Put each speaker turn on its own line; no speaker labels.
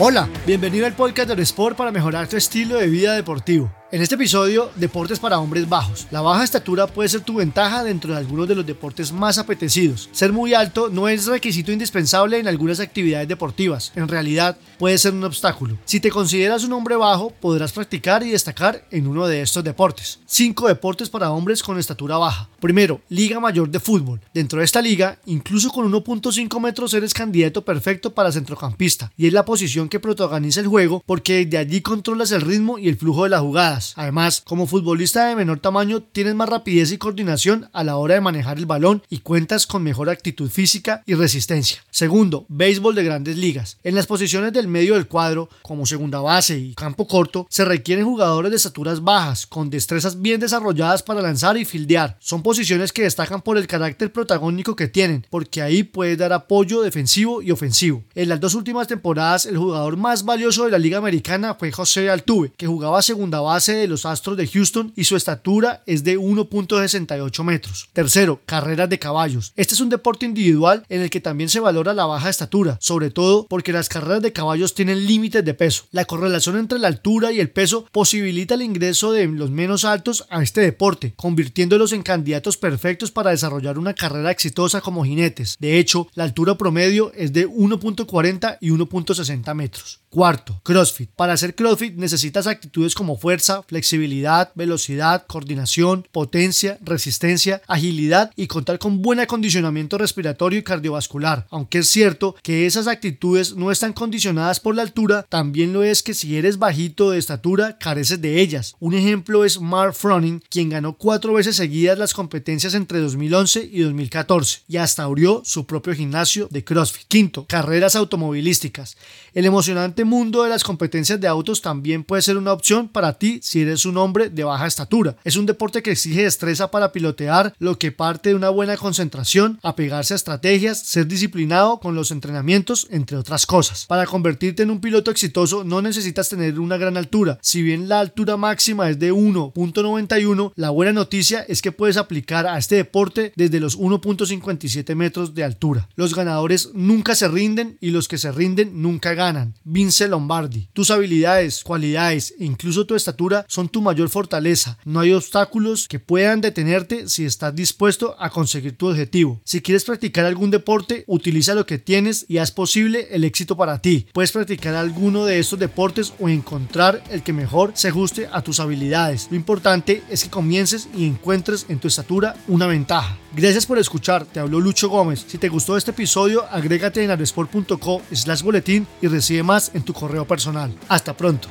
Hola, bienvenido al podcast del Sport para mejorar tu estilo de vida deportivo. En este episodio, deportes para hombres bajos. La baja estatura puede ser tu ventaja dentro de algunos de los deportes más apetecidos. Ser muy alto no es requisito indispensable en algunas actividades deportivas. En realidad, puede ser un obstáculo. Si te consideras un hombre bajo, podrás practicar y destacar en uno de estos deportes. 5 deportes para hombres con estatura baja. Primero, Liga Mayor de Fútbol. Dentro de esta liga, incluso con 1.5 metros eres candidato perfecto para centrocampista y es la posición que protagoniza el juego porque de allí controlas el ritmo y el flujo de las jugadas Además, como futbolista de menor tamaño, tienes más rapidez y coordinación a la hora de manejar el balón y cuentas con mejor actitud física y resistencia. Segundo, béisbol de grandes ligas. En las posiciones del medio del cuadro, como segunda base y campo corto, se requieren jugadores de estaturas bajas, con destrezas bien desarrolladas para lanzar y fildear. Son posiciones que destacan por el carácter protagónico que tienen, porque ahí puedes dar apoyo defensivo y ofensivo. En las dos últimas temporadas, el jugador más valioso de la Liga Americana fue José Altuve, que jugaba segunda base de los Astros de Houston y su estatura es de 1.68 metros. Tercero, carreras de caballos. Este es un deporte individual en el que también se valora la baja estatura, sobre todo porque las carreras de caballos tienen límites de peso. La correlación entre la altura y el peso posibilita el ingreso de los menos altos a este deporte, convirtiéndolos en candidatos perfectos para desarrollar una carrera exitosa como jinetes. De hecho, la altura promedio es de 1.40 y 1.60 metros. Cuarto, CrossFit. Para hacer CrossFit necesitas actitudes como fuerza, flexibilidad, velocidad, coordinación, potencia, resistencia, agilidad y contar con buen acondicionamiento respiratorio y cardiovascular. Aunque es cierto que esas actitudes no están condicionadas por la altura, también lo es que si eres bajito de estatura careces de ellas. Un ejemplo es Mark Froning, quien ganó cuatro veces seguidas las competencias entre 2011 y 2014 y hasta abrió su propio gimnasio de CrossFit. Quinto, carreras automovilísticas. El emocionante mundo de las competencias de autos también puede ser una opción para ti si eres un hombre de baja estatura. Es un deporte que exige destreza para pilotear, lo que parte de una buena concentración, apegarse a estrategias, ser disciplinado con los entrenamientos, entre otras cosas. Para convertirte en un piloto exitoso no necesitas tener una gran altura. Si bien la altura máxima es de 1.91, la buena noticia es que puedes aplicar a este deporte desde los 1.57 metros de altura. Los ganadores nunca se rinden y los que se rinden nunca ganan. Lombardi. Tus habilidades, cualidades e incluso tu estatura son tu mayor fortaleza. No hay obstáculos que puedan detenerte si estás dispuesto a conseguir tu objetivo. Si quieres practicar algún deporte, utiliza lo que tienes y haz posible el éxito para ti. Puedes practicar alguno de estos deportes o encontrar el que mejor se ajuste a tus habilidades. Lo importante es que comiences y encuentres en tu estatura una ventaja. Gracias por escuchar, te habló Lucho Gómez. Si te gustó este episodio, agrégate en aresport.co slash boletín y recibe más en tu correo personal. Hasta pronto.